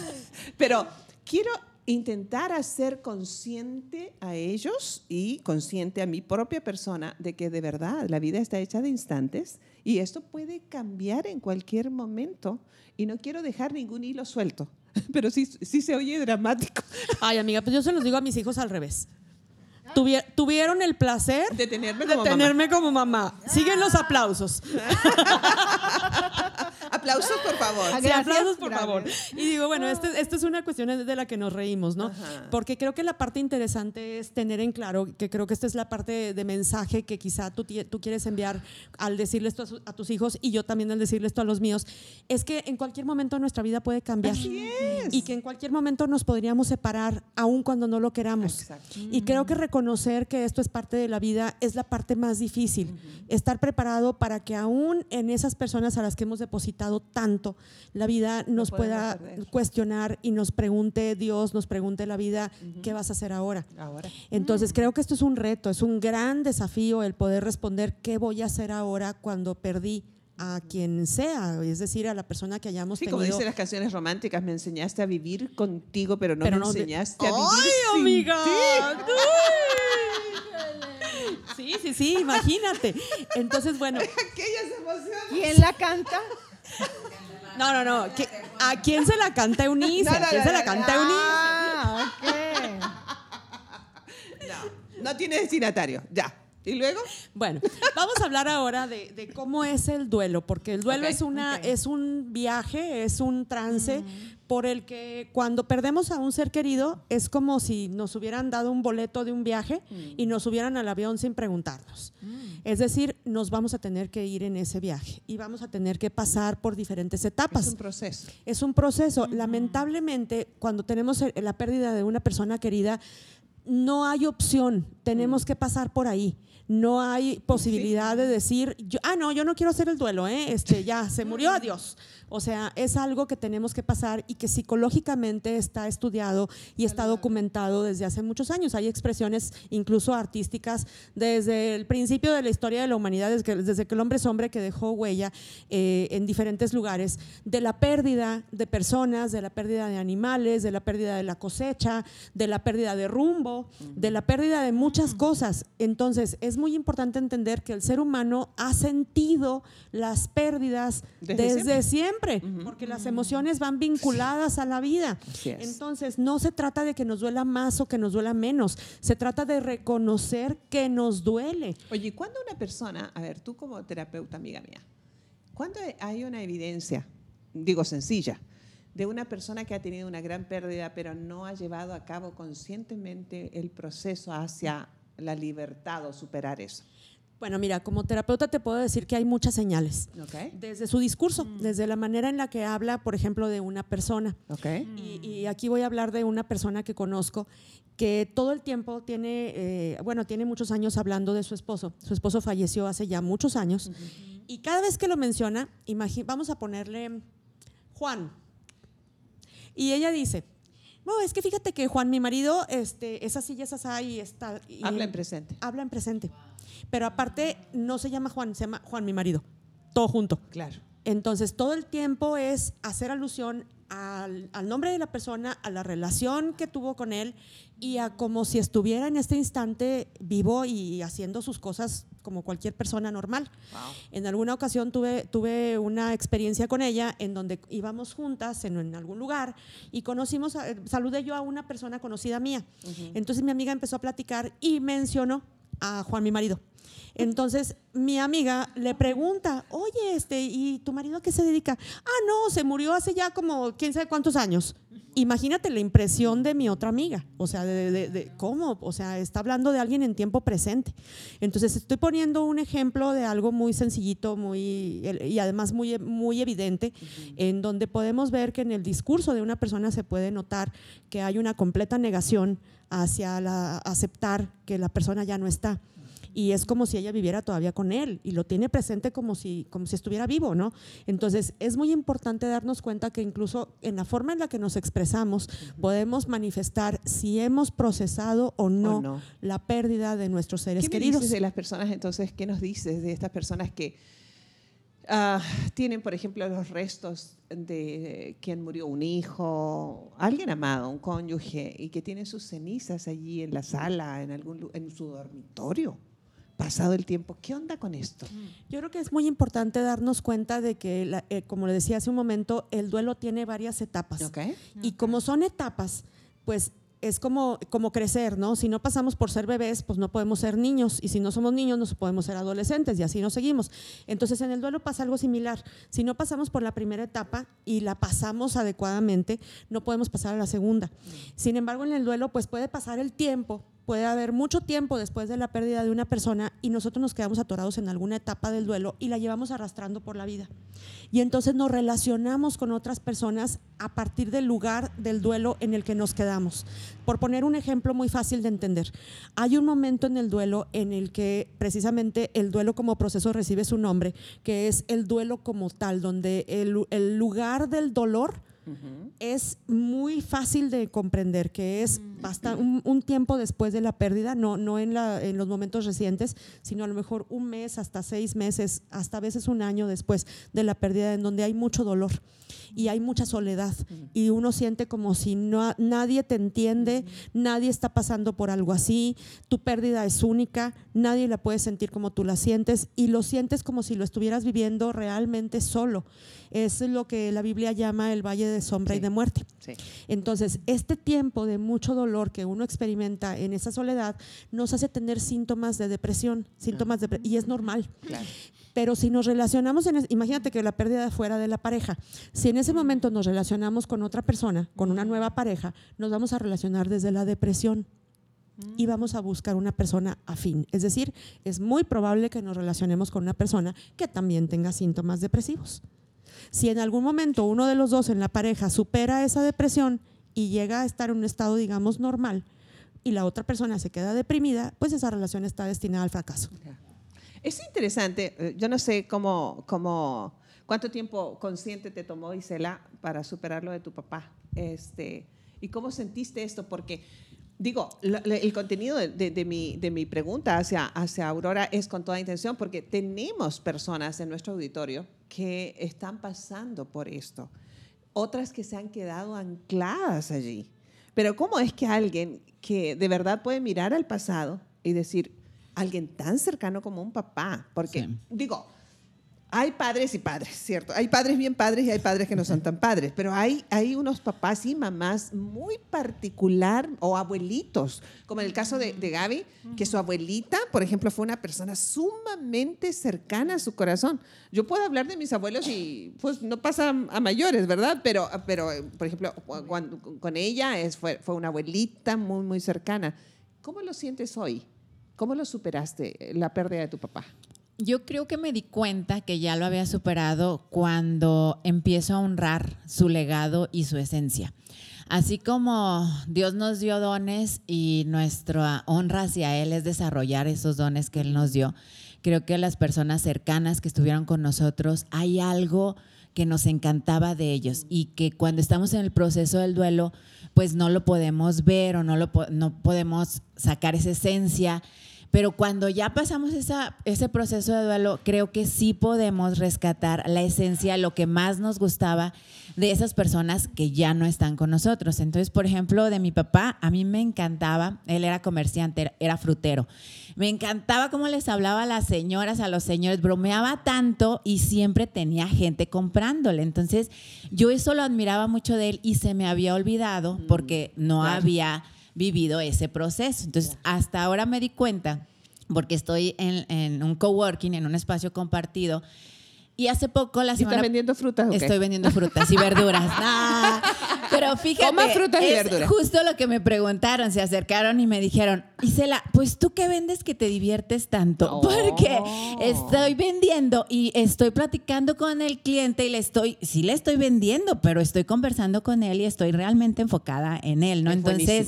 pero quiero intentar hacer consciente a ellos y consciente a mi propia persona de que de verdad la vida está hecha de instantes y esto puede cambiar en cualquier momento. Y no quiero dejar ningún hilo suelto, pero sí, sí se oye dramático. Ay, amiga, pues yo se los digo a mis hijos al revés tuvieron el placer de tenerme como, tenerme mamá. como mamá. Siguen los aplausos. aplausos, por favor. Sí, aplausos, por favor. Y digo, bueno, esta este es una cuestión de la que nos reímos, ¿no? Porque creo que la parte interesante es tener en claro, que creo que esta es la parte de mensaje que quizá tú, tú quieres enviar al decirle esto a, tus hijos y yo también al decirle esto a los míos, es que en cualquier momento nuestra vida puede cambiar. Y que en cualquier momento nos podríamos separar, aun cuando no lo queramos. Y creo que reconocer que esto es parte de la vida es la parte más difícil. Estar preparado para que aún en esas personas a las que hemos depositado tanto, la vida nos pueda cuestionar y nos pregunte Dios, nos pregunte la vida, ¿qué vas a hacer ahora? Entonces creo que esto es un reto, es un gran desafío el poder responder qué voy a hacer ahora cuando perdí a quien sea, es decir, a la persona que hayamos sí, tenido. como dicen las canciones románticas, me enseñaste a vivir contigo, pero no me enseñaste a vivir ¡Ay, amiga! Sí, sí, sí, imagínate. Entonces, bueno. Aquellas emociones. ¿Quién la canta? No, no, no. ¿A quién se la canta Eunice? ¿A quién se la canta Eunice? Ah, No, no tiene destinatario. Ya. ¿Y luego? Bueno, vamos a hablar ahora de, cómo es el duelo, porque el duelo es, una, es un viaje, es un trance por el que cuando perdemos a un ser querido es como si nos hubieran dado un boleto de un viaje y nos subieran al avión sin preguntarnos. Es decir, nos vamos a tener que ir en ese viaje y vamos a tener que pasar por diferentes etapas. Es un proceso. Es un proceso. Lamentablemente, cuando tenemos la pérdida de una persona querida, no hay opción, tenemos que pasar por ahí no hay posibilidad de decir, ah, no, yo no quiero hacer el duelo, ¿eh? este, ya, se murió, adiós. O sea, es algo que tenemos que pasar y que psicológicamente está estudiado y está documentado desde hace muchos años. Hay expresiones incluso artísticas desde el principio de la historia de la humanidad, desde que, desde que el hombre es hombre que dejó huella eh, en diferentes lugares, de la pérdida de personas, de la pérdida de animales, de la pérdida de la cosecha, de la pérdida de rumbo, de la pérdida de muchas cosas. Entonces, es muy importante entender que el ser humano ha sentido las pérdidas desde, siempre, porque las emociones van vinculadas a la vida. Entonces, no se trata de que nos duela más o que nos duela menos, se trata de reconocer que nos duele. Oye, ¿cuándo una persona, a ver, tú como terapeuta, amiga mía, ¿cuándo hay una evidencia, digo sencilla, de una persona que ha tenido una gran pérdida, pero no ha llevado a cabo conscientemente el proceso hacia la libertad o superar eso? Bueno, mira, como terapeuta te puedo decir que hay muchas señales. Desde su discurso, mm. desde la manera en la que habla, por ejemplo, de una persona. Y, aquí voy a hablar de una persona que conozco que todo el tiempo tiene, eh, bueno, tiene muchos años hablando de su esposo. Su esposo falleció hace ya muchos años. Y cada vez que lo menciona, vamos a ponerle Juan. Y ella dice, no, es que fíjate que Juan, mi marido, este, es así y es así y está. habla en presente. Habla en presente. Pero aparte, no se llama Juan, se llama Juan, mi marido. Todo junto. Claro. Entonces, todo el tiempo es hacer alusión al, nombre de la persona, a la relación que tuvo con él y a como si estuviera en este instante vivo y haciendo sus cosas como cualquier persona normal. En alguna ocasión tuve, tuve una experiencia con ella en donde íbamos juntas en, en algún lugar y conocimos, saludé yo a una persona conocida mía. Entonces mi amiga empezó a platicar y mencionó a Juan, mi marido. Entonces mi amiga le pregunta, oye, este, ¿y tu marido a qué se dedica? Ah, no, se murió hace ya como quién sabe cuántos años. Imagínate la impresión de mi otra amiga, o sea, de, cómo, o sea, está hablando de alguien en tiempo presente. Entonces estoy poniendo un ejemplo de algo muy sencillito, muy y además muy, muy evidente, en donde podemos ver que en el discurso de una persona se puede notar que hay una completa negación hacia la, aceptar que la persona ya no está y es como si ella viviera todavía con él y lo tiene presente como si, como si estuviera vivo, ¿no? Entonces es muy importante darnos cuenta que incluso en la forma en la que nos expresamos podemos manifestar si hemos procesado o no, la pérdida de nuestros seres ¿Qué queridos. dices de las personas entonces? ¿Qué nos dices de estas personas que ah, tienen, por ejemplo, los restos de quien murió un hijo, alguien amado, un cónyuge, y que tienen sus cenizas allí en la sala, en, algún, en su dormitorio? Pasado el tiempo. ¿Qué onda con esto? Yo creo que es muy importante darnos cuenta de que, eh, como le decía hace un momento, el duelo tiene varias etapas. Y como son etapas, pues es como, como crecer, ¿no? Si no pasamos por ser bebés, pues no podemos ser niños. Y si no somos niños, no podemos ser adolescentes. Y así nos seguimos. Entonces, en el duelo pasa algo similar. Si no pasamos por la primera etapa y la pasamos adecuadamente, no podemos pasar a la segunda. Sin embargo, en el duelo, pues puede pasar el tiempo puede haber mucho tiempo después de la pérdida de una persona y nosotros nos quedamos atorados en alguna etapa del duelo y la llevamos arrastrando por la vida. Y entonces nos relacionamos con otras personas a partir del lugar del duelo en el que nos quedamos. Por poner un ejemplo muy fácil de entender, hay un momento en el duelo en el que precisamente el duelo como proceso recibe su nombre, que es el duelo como tal, donde el, lugar del dolor es muy fácil de comprender, que es un, un, tiempo después de la pérdida, no, no en, la, en los momentos recientes, sino a lo mejor un mes, hasta seis meses, hasta a veces un año después de la pérdida, en donde hay mucho dolor y hay mucha soledad. Y uno siente como si no, nadie te entiende, nadie está pasando por algo así, tu pérdida es única, nadie la puede sentir como tú la sientes y lo sientes como si lo estuvieras viviendo realmente solo. Es lo que la Biblia llama el valle de sombra y de muerte. Entonces, este tiempo de mucho dolor que uno experimenta en esa soledad nos hace tener síntomas de depresión, síntomas de, y es normal. Pero si nos relacionamos, en, imagínate que la pérdida fuera de la pareja, si en ese momento nos relacionamos con otra persona, con una nueva pareja, nos vamos a relacionar desde la depresión y vamos a buscar una persona afín. Es decir, es muy probable que nos relacionemos con una persona que también tenga síntomas depresivos. Si en algún momento uno de los dos en la pareja supera esa depresión y llega a estar en un estado, digamos, normal, y la otra persona se queda deprimida, pues esa relación está destinada al fracaso. Es interesante, eh, yo no sé cómo, cómo, cuánto tiempo consciente te tomó Isela para superar lo de tu papá, este, y cómo sentiste esto, porque digo, el contenido de, mi, de mi pregunta hacia, hacia Aurora es con toda intención, porque tenemos personas en nuestro auditorio que están pasando por esto, otras que se han quedado ancladas allí. Pero ¿cómo es que alguien que de verdad puede mirar al pasado y decir, alguien tan cercano como un papá. Porque, digo, hay padres y padres, ¿cierto? Hay padres bien padres y hay padres que no son tan padres, pero hay, hay unos papás y mamás muy particular o abuelitos, como en el caso de, de Gaby, que su abuelita, por ejemplo, fue una persona sumamente cercana a su corazón. Yo puedo hablar de mis abuelos y pues no pasa a mayores, ¿verdad? Pero, pero por ejemplo, cuando, con ella es, fue, fue una abuelita muy, muy cercana. ¿Cómo lo sientes hoy? ¿Cómo lo superaste, la pérdida de tu papá? Yo creo que me di cuenta que ya lo había superado cuando empiezo a honrar su legado y su esencia. Así como Dios nos dio dones y nuestra honra hacia Él es desarrollar esos dones que Él nos dio, creo que las personas cercanas que estuvieron con nosotros, hay algo que nos encantaba de ellos y que cuando estamos en el proceso del duelo, pues no lo podemos ver o no, lo, no podemos sacar esa esencia Pero cuando ya pasamos esa, ese proceso de duelo, creo que sí podemos rescatar la esencia, lo que más nos gustaba de esas personas que ya no están con nosotros. Entonces, por ejemplo, de mi papá, a mí me encantaba, él era comerciante, era frutero. Me encantaba cómo les hablaba a las señoras, a los señores, bromeaba tanto y siempre tenía gente comprándole. Entonces, yo eso lo admiraba mucho de él y se me había olvidado porque no había vivido ese proceso. Entonces, hasta ahora me di cuenta, porque estoy en, en un coworking, en un espacio compartido, y hace poco la semana... ¿Estás vendiendo frutas? Estoy vendiendo frutas y verduras. pero fíjate, frutas y verduras. justo lo que me preguntaron, se acercaron y me dijeron, Isela, pues tú qué vendes que te diviertes tanto, porque estoy vendiendo y estoy platicando con el cliente y le estoy, sí le estoy vendiendo, pero estoy conversando con él y estoy realmente enfocada en él, ¿no? Entonces,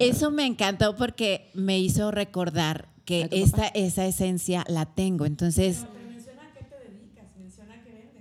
eso me encantó porque me hizo recordar que esta, esa esencia la tengo. Entonces...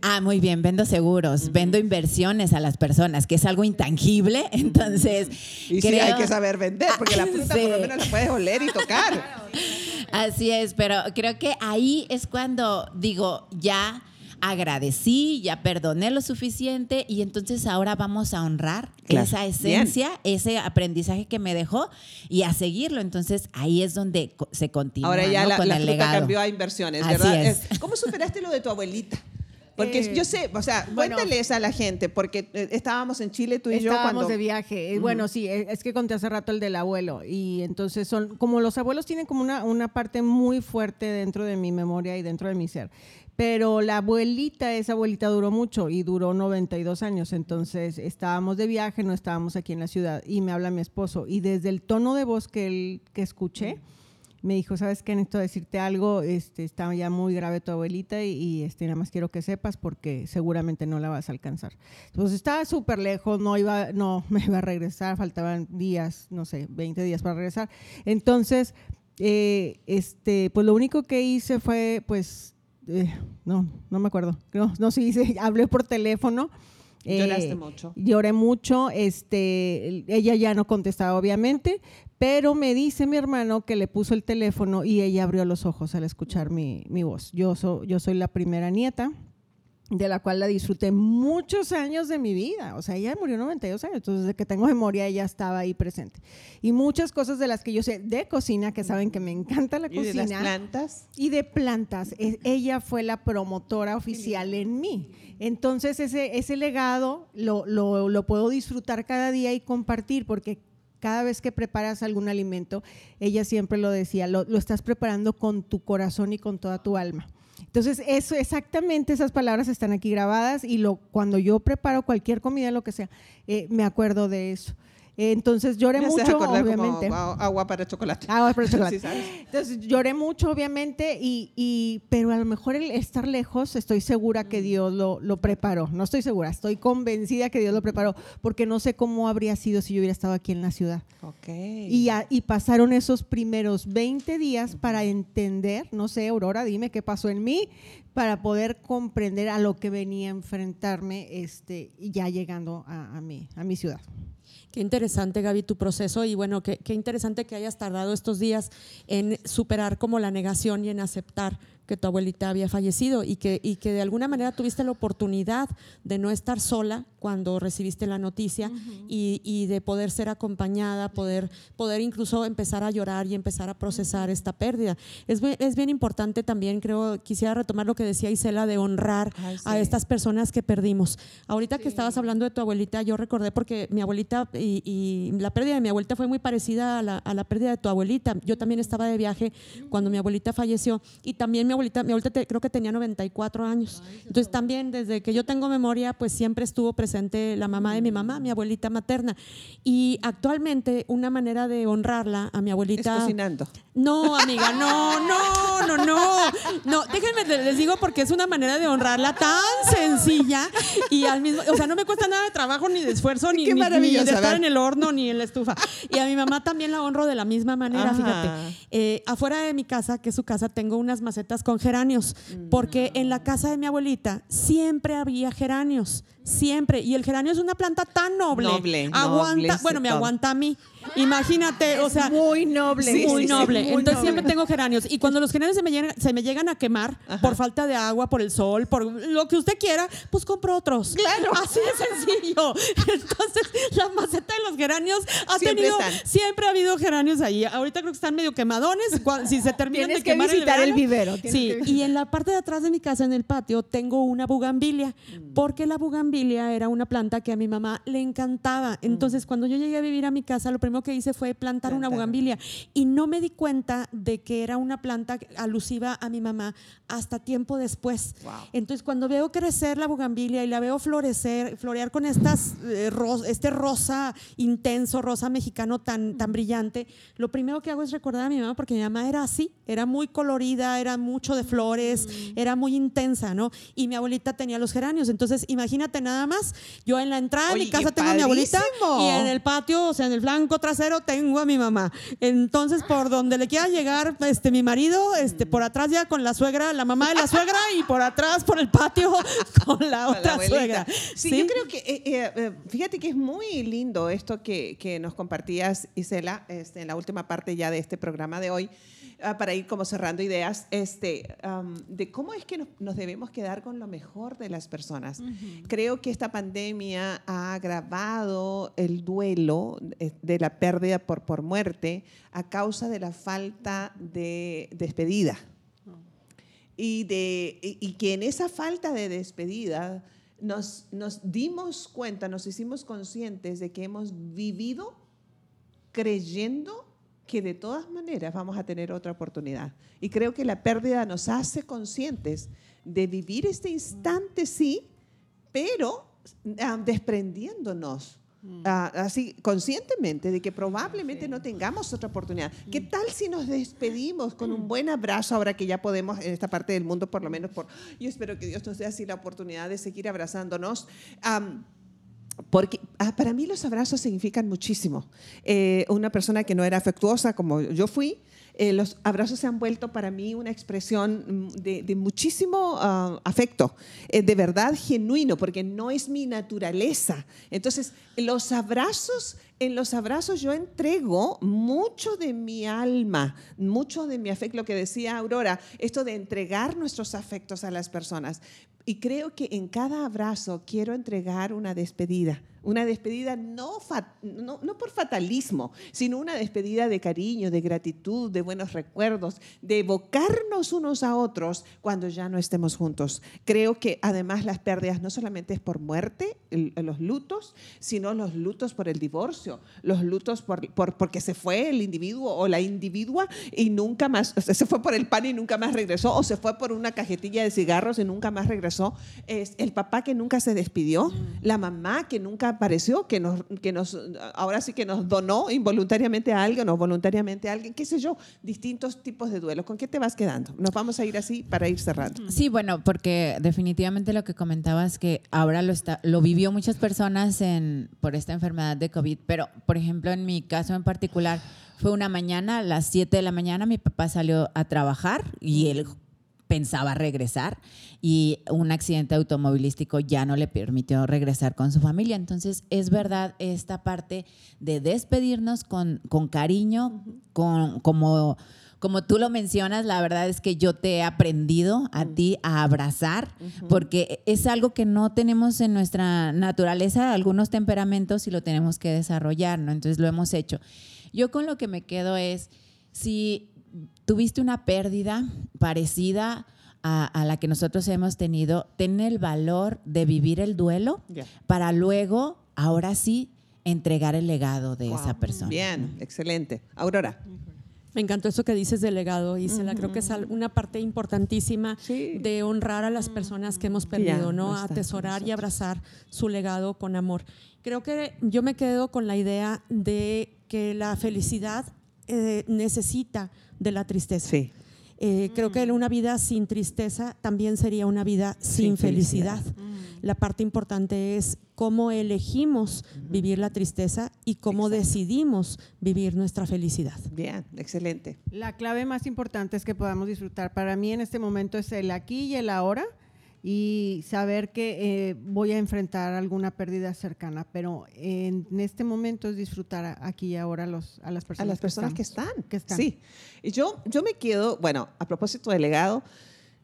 Ah, muy bien, vendo seguros, vendo inversiones a las personas, que es algo intangible, entonces... Y sí hay que saber vender, porque la fruta por lo menos la puedes oler y tocar. Así es, pero creo que ahí es cuando digo, ya agradecí, ya perdoné lo suficiente y entonces ahora vamos a honrar esa esencia, ese aprendizaje que me dejó y a seguirlo. Entonces ahí es donde se continúa. Ahora ya la, con el legado. cambió a inversiones, ¿verdad? ¿Cómo superaste lo de tu abuelita? Porque yo eh, sé, o sea, cuéntales a la gente, porque eh, estábamos en Chile tú y yo cuando... de viaje. Bueno, sí, eh, es que conté hace rato el del abuelo. Y entonces son, como los abuelos tienen como una, una parte muy fuerte dentro de mi memoria y dentro de mi ser. Pero la abuelita, esa abuelita duró mucho y duró 92 años. Entonces estábamos de viaje, no estábamos aquí en la ciudad. Y me habla mi esposo. Y desde el tono de voz que, él, que escuché, me dijo, ¿sabes qué? Necesito decirte algo, este, está ya muy grave tu abuelita y, este, nada más quiero que sepas porque seguramente no la vas a alcanzar. Entonces estaba súper lejos, no iba, no me iba a regresar, faltaban días, no sé, 20 días para regresar. Entonces, eh, este, pues lo único que hice fue, pues, eh, no, no me acuerdo, no, no sí hice, hablé por teléfono. Lloraste eh, mucho. Lloré mucho, este, ella ya no contestaba obviamente, pero me dice mi hermano que le puso el teléfono y ella abrió los ojos al escuchar mi, voz. Yo, yo soy la primera nieta, de la cual la disfruté muchos años de mi vida. O sea, ella murió 92 años, entonces desde que tengo memoria ella estaba ahí presente. Y muchas cosas de las que yo sé de cocina, que saben que me encanta la cocina. ¿Y de plantas? Y de plantas. E, ella fue la promotora oficial en mí. Entonces ese, ese legado lo, lo, lo puedo disfrutar cada día y compartir porque cada vez que preparas algún alimento, ella siempre lo decía, lo, estás preparando con tu corazón y con toda tu alma. Entonces, eso exactamente esas palabras están aquí grabadas y lo, cuando yo preparo cualquier comida, lo que sea, eh, me acuerdo de eso. Entonces lloré mucho, obviamente. agua para chocolate. Agua para chocolate. Entonces lloré mucho, obviamente, y, pero a lo mejor el estar lejos, estoy segura que Dios lo, lo, preparó. No estoy segura, estoy convencida que Dios lo preparó, porque no sé cómo habría sido si yo hubiera estado aquí en la ciudad. Okay. Y, y pasaron esos primeros 20 días para entender, no sé, Aurora, dime qué pasó en mí, para poder comprender a lo que venía a enfrentarme este, ya llegando a, a, mi, a mi ciudad. Qué interesante, Gaby, tu proceso y bueno, qué, interesante que hayas tardado estos días en superar como la negación y en aceptar que tu abuelita había fallecido y que, y que de alguna manera tuviste la oportunidad de no estar sola cuando recibiste la noticia y, y, de poder ser acompañada, poder, poder incluso empezar a llorar y empezar a procesar esta pérdida. Es, es bien importante también, creo, quisiera retomar lo que decía Isela de honrar a estas personas que perdimos. Ahorita que estabas hablando de tu abuelita, yo recordé porque mi abuelita y, y la pérdida de mi abuelita fue muy parecida a la, a la, pérdida de tu abuelita. Yo también estaba de viaje cuando mi abuelita falleció y también mi abuelita, mi abuelita creo que tenía 94 años. Entonces también desde que yo tengo memoria, pues siempre estuvo presente la mamá de mi mamá, mi abuelita materna. Y actualmente una manera de honrarla a mi abuelita... Es cocinando. No, amiga, no, no, no, no. No, déjenme, les digo porque es una manera de honrarla tan sencilla y al mismo... O sea, no me cuesta nada de trabajo ni de esfuerzo, ni, de estar en el horno, ni en la estufa. Y a mi mamá también la honro de la misma manera, fíjate. Eh, afuera de mi casa, que es su casa, tengo unas macetas con geranios, porque en la casa de mi abuelita siempre había geranios siempre. Y el geranio es una planta tan noble. Noble. Aguanta, bueno, me aguanta a mí. Imagínate, o sea. Muy noble. muy noble. Entonces siempre tengo geranios. Y cuando los geranios se me llegan, se me llegan a quemar por falta de agua, por el sol, por lo que usted quiera, pues compro otros. Claro. Así de sencillo. Entonces, la maceta de los geranios ha tenido. Siempre ha habido geranios ahí. Ahorita creo que están medio quemadones. Si se terminan de quemar visitar el, vivero. Sí. Y en la parte de atrás de mi casa, en el patio, tengo una bugambilia. Mm. Porque la bugambilia era una planta que a mi mamá le encantaba. Entonces, cuando yo llegué a vivir a mi casa, lo primero que hice fue plantar una bugambilia y no me di cuenta de que era una planta alusiva a mi mamá hasta tiempo después. Entonces, cuando veo crecer la bugambilia y la veo florecer, florear con estas, eh, este rosa intenso, rosa mexicano tan, tan brillante, lo primero que hago es recordar a mi mamá porque mi mamá era así, era muy colorida, era mucho de flores, mm. era muy intensa, ¿no? Y mi abuelita tenía los geranios. Entonces, imagínate nada más, yo en la entrada de mi casa tengo a mi abuelita y en el patio, o sea, en el flanco trasero tengo a mi mamá. Entonces, por donde le quiera llegar este, mi marido, este, por atrás ya con la suegra, la mamá de la suegra, y por atrás, por el patio, con la otra suegra. Sí, yo creo que, eh, eh, eh, fíjate que es muy lindo esto que, que nos compartías, Isela, este, en la última parte ya de este programa de hoy. Ah, para ir como cerrando ideas, este, de cómo es que nos, debemos quedar con lo mejor de las personas. Creo que esta pandemia ha agravado el duelo eh, de la pérdida por, por muerte a causa de la falta de despedida. Y, de, y que en esa falta de despedida nos, nos dimos cuenta, nos hicimos conscientes de que hemos vivido creyendo que de todas maneras vamos a tener otra oportunidad. Y creo que la pérdida nos hace conscientes de vivir este instante, sí, pero ah, desprendiéndonos. Mm. Ah, así conscientemente de que probablemente no tengamos otra oportunidad. ¿Qué mm. tal si nos despedimos con un buen abrazo ahora que ya podemos en esta parte del mundo, por lo menos por, yo espero que Dios nos dé así la oportunidad de seguir abrazándonos porque ah, para mí los abrazos significan muchísimo. Eh, una persona que no era afectuosa como yo fui, eh, los abrazos se han vuelto para mí una expresión mm, de, muchísimo ah, afecto, eh, de verdad genuino, porque no es mi naturaleza. Entonces, los abrazos, en los abrazos yo entrego mucho de mi alma, mucho de mi afecto, lo que decía Aurora, esto de entregar nuestros afectos a las personas. Y creo que en cada abrazo quiero entregar una despedida una despedida no, no, por fatalismo, sino una despedida de cariño, de gratitud, de buenos recuerdos, de evocarnos unos a otros cuando ya no estemos juntos. Creo que además las pérdidas no solamente es por muerte, los lutos, sino los lutos por el divorcio, los lutos por, porque se fue el individuo o la individua y nunca más, se fue por el pan y nunca más regresó, o se fue por una cajetilla de cigarros y nunca más regresó. Es el papá que nunca se despidió, la mamá que nunca pareció que nos, que nos, ahora sí que nos donó involuntariamente a alguien o voluntariamente a alguien, qué sé yo, distintos tipos de duelos. ¿Con qué te vas quedando? Nos vamos a ir así para ir cerrando. Sí, bueno, porque definitivamente lo que comentabas que ahora lo, está, lo vivió muchas personas en, por esta enfermedad de COVID, pero por ejemplo en mi caso en particular, fue una mañana, a las 7 de la mañana, mi papá salió a trabajar y él pensaba regresar y un accidente automovilístico ya no le permitió regresar con su familia. Entonces, es verdad esta parte de despedirnos con, con cariño, con, como, como tú lo mencionas, la verdad es que yo te he aprendido a ti a abrazar, porque es algo que no tenemos en nuestra naturaleza, algunos temperamentos y lo tenemos que desarrollar, ¿no? Entonces, lo hemos hecho. Yo con lo que me quedo es, si tuviste una pérdida parecida a, la que nosotros hemos tenido, ten el valor de vivir el duelo para luego, ahora sí, entregar el legado de esa persona. Bien, excelente. Aurora. Me encantó eso que dices del legado, Isela. Creo que es una parte importantísima de honrar a las personas que hemos perdido, ¿no? Atesorar y abrazar su legado con amor. Creo que yo me quedo con la idea de que la felicidad eh, necesita de la tristeza. Sí. Eh, creo que mm. una vida sin tristeza también sería una vida sin, felicidad. Mm. La parte importante es cómo elegimos vivir la tristeza y cómo decidimos vivir nuestra felicidad. Bien, excelente. La clave más importante es que podamos disfrutar. Para mí en este momento es el aquí y el ahora y saber que eh, voy a enfrentar alguna pérdida cercana, pero en, este momento es disfrutar aquí y ahora los, a las personas, a las personas que, están, que están. Sí, y yo, yo me quedo, bueno, a propósito del legado,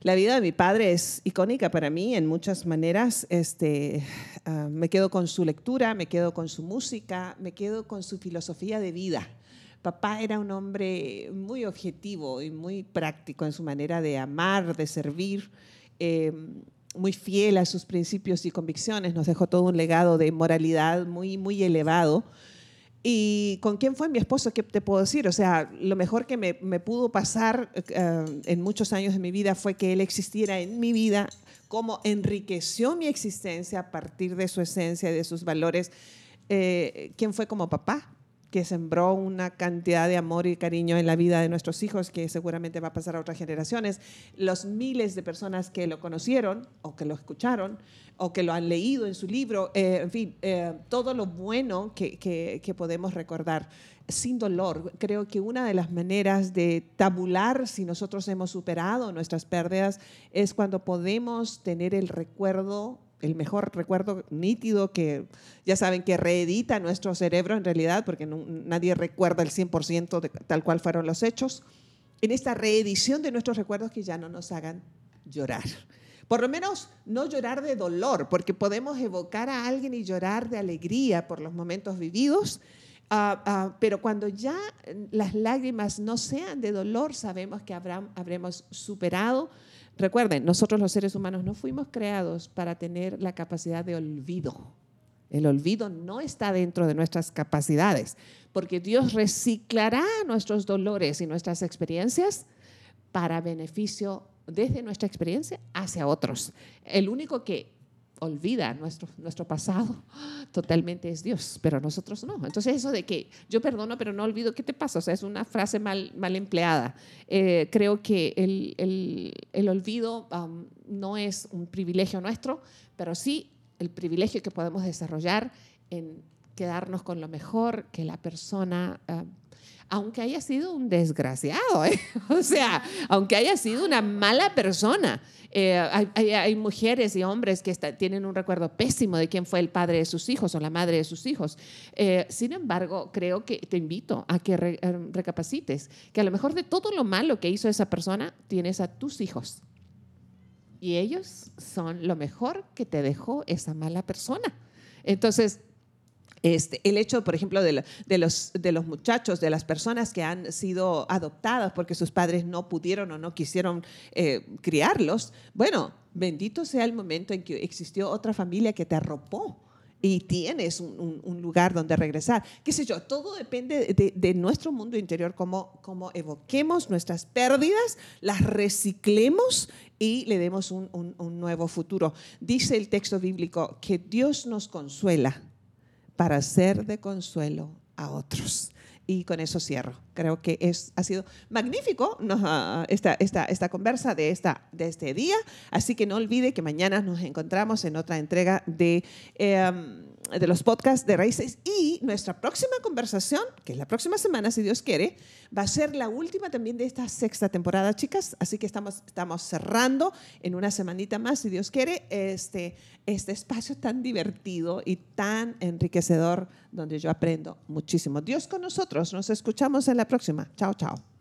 la vida de mi padre es icónica para mí en muchas maneras. Este, ah, me quedo con su lectura, me quedo con su música, me quedo con su filosofía de vida. Papá era un hombre muy objetivo y muy práctico en su manera de amar, de servir, em, muy fiel a sus principios y convicciones. Nos dejó todo un legado de moralidad muy, muy elevado. ¿Y con quién fue mi esposo? ¿Qué te puedo decir? O sea, lo mejor que me, pudo pasar eh, en muchos años de mi vida fue que él existiera en mi vida, como enriqueció mi existencia a partir de su esencia, de sus valores. Eh, ¿Quién fue como papá? Que sembró una cantidad de amor y cariño en la vida de nuestros hijos que seguramente va a pasar a otras generaciones. Los miles de personas que lo conocieron o que lo escucharon o que lo han leído en su libro, eh, en fin, eh, todo lo bueno que, que, podemos recordar sin dolor. Creo que una de las maneras de tabular si nosotros hemos superado nuestras pérdidas es cuando podemos tener el recuerdo el mejor recuerdo nítido que ya saben que reedita nuestro cerebro en realidad, porque nadie recuerda el 100% de tal cual fueron los hechos, en esta reedición de nuestros recuerdos que ya no nos hagan llorar. Por lo menos no llorar de dolor, porque podemos evocar a alguien y llorar de alegría por los momentos vividos, ah, ah, pero cuando ya las lágrimas no sean de dolor, sabemos que habremos superado Recuerden, nosotros los seres humanos no fuimos creados para tener la capacidad de olvido. El olvido no está dentro de nuestras capacidades, porque Dios reciclará nuestros dolores y nuestras experiencias para beneficio desde nuestra experiencia hacia otros. El único que olvida nuestro, nuestro pasado, totalmente es Dios, pero nosotros no. Entonces eso de que yo perdono pero no olvido, ¿qué te pasa? O sea, es una frase mal, mal empleada. Eh, creo que el, el, el olvido um, no es un privilegio nuestro, pero sí el privilegio que podemos desarrollar en quedarnos con lo mejor que la persona... Uh, aunque haya sido un desgraciado, ¿eh? o sea, aunque haya sido una mala persona. Eh, hay, mujeres y hombres que tienen un recuerdo pésimo de quién fue el padre de sus hijos o la madre de sus hijos. Eh, sin embargo, creo que te invito a que recapacites que a lo mejor de todo lo malo que hizo esa persona, tienes a tus hijos. Y ellos son lo mejor que te dejó esa mala persona. Entonces, este, el hecho, por ejemplo, de, los, de los muchachos, de las personas que han sido adoptadas porque sus padres no pudieron o no quisieron eh, criarlos, bueno, bendito sea el momento en que existió otra familia que te arropó y tienes un, lugar donde regresar. ¿Qué sé yo? Todo depende de, nuestro mundo interior, cómo, cómo, evoquemos nuestras pérdidas, las reciclemos y le demos un, un nuevo futuro. Dice el texto bíblico que Dios nos consuela para ser de consuelo a otros. Y con eso cierro. Creo que es, ha sido magnífico esta, esta, esta conversa de, esta, de este día. Así que no olvide que mañana nos encontramos en otra entrega de... Em, de los podcasts de Raíces y nuestra próxima conversación, que es la próxima semana, si Dios quiere, va a ser la última también de esta sexta temporada, chicas. Así que estamos, estamos cerrando en una semanita más, si Dios quiere, este, este espacio tan divertido y tan enriquecedor donde yo aprendo muchísimo. Dios con nosotros. Nos escuchamos en la próxima. Chao, chao.